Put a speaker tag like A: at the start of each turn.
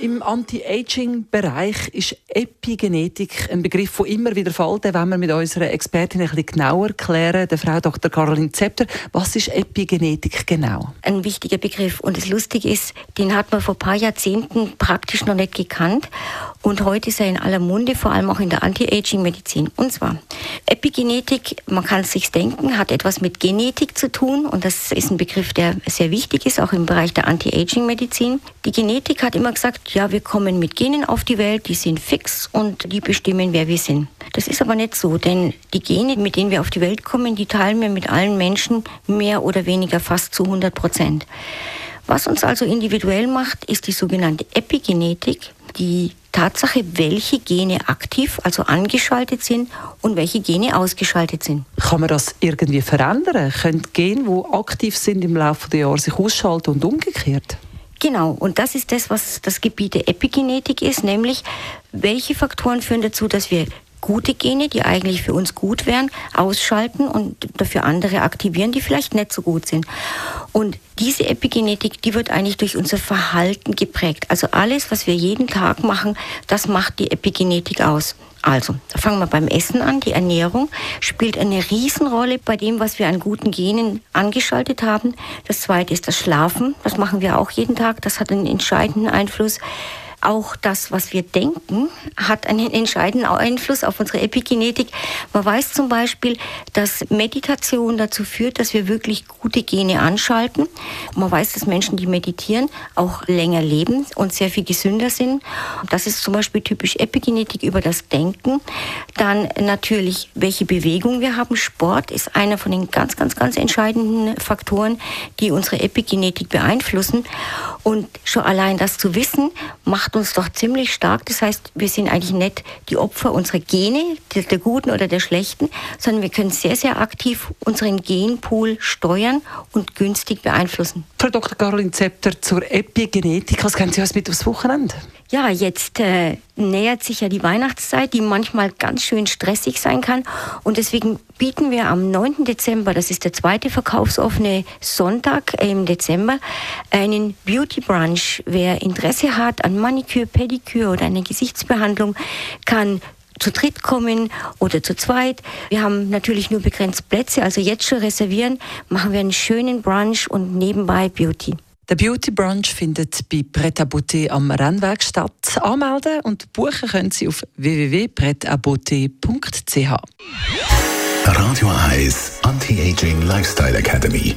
A: im Anti-Aging-Bereich ist Epigenetik ein Begriff, der immer wieder fällt. Wollen wir mit unserer Expertin ein bisschen genauer klären, der Frau Dr. Caroline Zepter. Was ist Epigenetik genau?
B: Ein wichtiger Begriff. Und das Lustige ist, den hat man vor ein paar Jahrzehnten praktisch noch nicht gekannt. Und heute ist er in aller Munde, vor allem auch in der Anti-Aging-Medizin. Und zwar, Epigenetik, man kann es sich denken, hat etwas mit Genetik zu tun. Und das ist ein Begriff, der sehr wichtig ist, auch im Bereich der Anti-Aging-Medizin. Die Genetik hat immer gesagt, ja, wir kommen mit Genen auf die Welt, die sind fix und die bestimmen, wer wir sind. Das ist aber nicht so, denn die Gene, mit denen wir auf die Welt kommen, die teilen wir mit allen Menschen mehr oder weniger fast zu 100 Prozent. Was uns also individuell macht, ist die sogenannte Epigenetik, die Tatsache, welche Gene aktiv, also angeschaltet sind und welche Gene ausgeschaltet sind.
A: Kann man das irgendwie verändern? Können Gene, die aktiv sind, im Laufe der Jahre sich ausschalten und umgekehrt?
B: Genau, und das ist das, was das Gebiet der Epigenetik ist, nämlich welche Faktoren führen dazu, dass wir gute Gene, die eigentlich für uns gut wären, ausschalten und dafür andere aktivieren, die vielleicht nicht so gut sind. Und diese Epigenetik, die wird eigentlich durch unser Verhalten geprägt. Also alles, was wir jeden Tag machen, das macht die Epigenetik aus. Also, fangen wir beim Essen an. Die Ernährung spielt eine Riesenrolle bei dem, was wir an guten Genen angeschaltet haben. Das zweite ist das Schlafen. Das machen wir auch jeden Tag. Das hat einen entscheidenden Einfluss auch das, was wir denken, hat einen entscheidenden Einfluss auf unsere Epigenetik. Man weiß zum Beispiel, dass Meditation dazu führt, dass wir wirklich gute Gene anschalten. Man weiß, dass Menschen, die meditieren, auch länger leben und sehr viel gesünder sind. Das ist zum Beispiel typisch Epigenetik über das Denken. Dann natürlich, welche Bewegung wir haben. Sport ist einer von den ganz, ganz, ganz entscheidenden Faktoren, die unsere Epigenetik beeinflussen. Und schon allein das zu wissen, macht uns doch ziemlich stark. Das heißt, wir sind eigentlich nicht die Opfer unserer Gene, der guten oder der schlechten, sondern wir können sehr, sehr aktiv unseren Genpool steuern und günstig beeinflussen.
A: Frau Dr. Caroline Zepter zur Epigenetik. Was können Sie uns mit aufs Wochenende?
B: Ja, jetzt äh, nähert sich ja die Weihnachtszeit, die manchmal ganz schön stressig sein kann. Und deswegen bieten wir am 9. Dezember, das ist der zweite verkaufsoffene Sonntag im Dezember, einen Beauty Brunch. Wer Interesse hat an Maniküre, Pediküre oder eine Gesichtsbehandlung, kann zu dritt kommen oder zu zweit. Wir haben natürlich nur begrenzt Plätze, also jetzt schon reservieren, machen wir einen schönen Brunch und nebenbei Beauty.
A: Der Beauty Brunch findet bei Pret à Beauté am Rennweg statt. Anmelden und buchen können Sie auf www.pretabeauté.ch.
C: Radio 1 Anti-Aging Lifestyle Academy.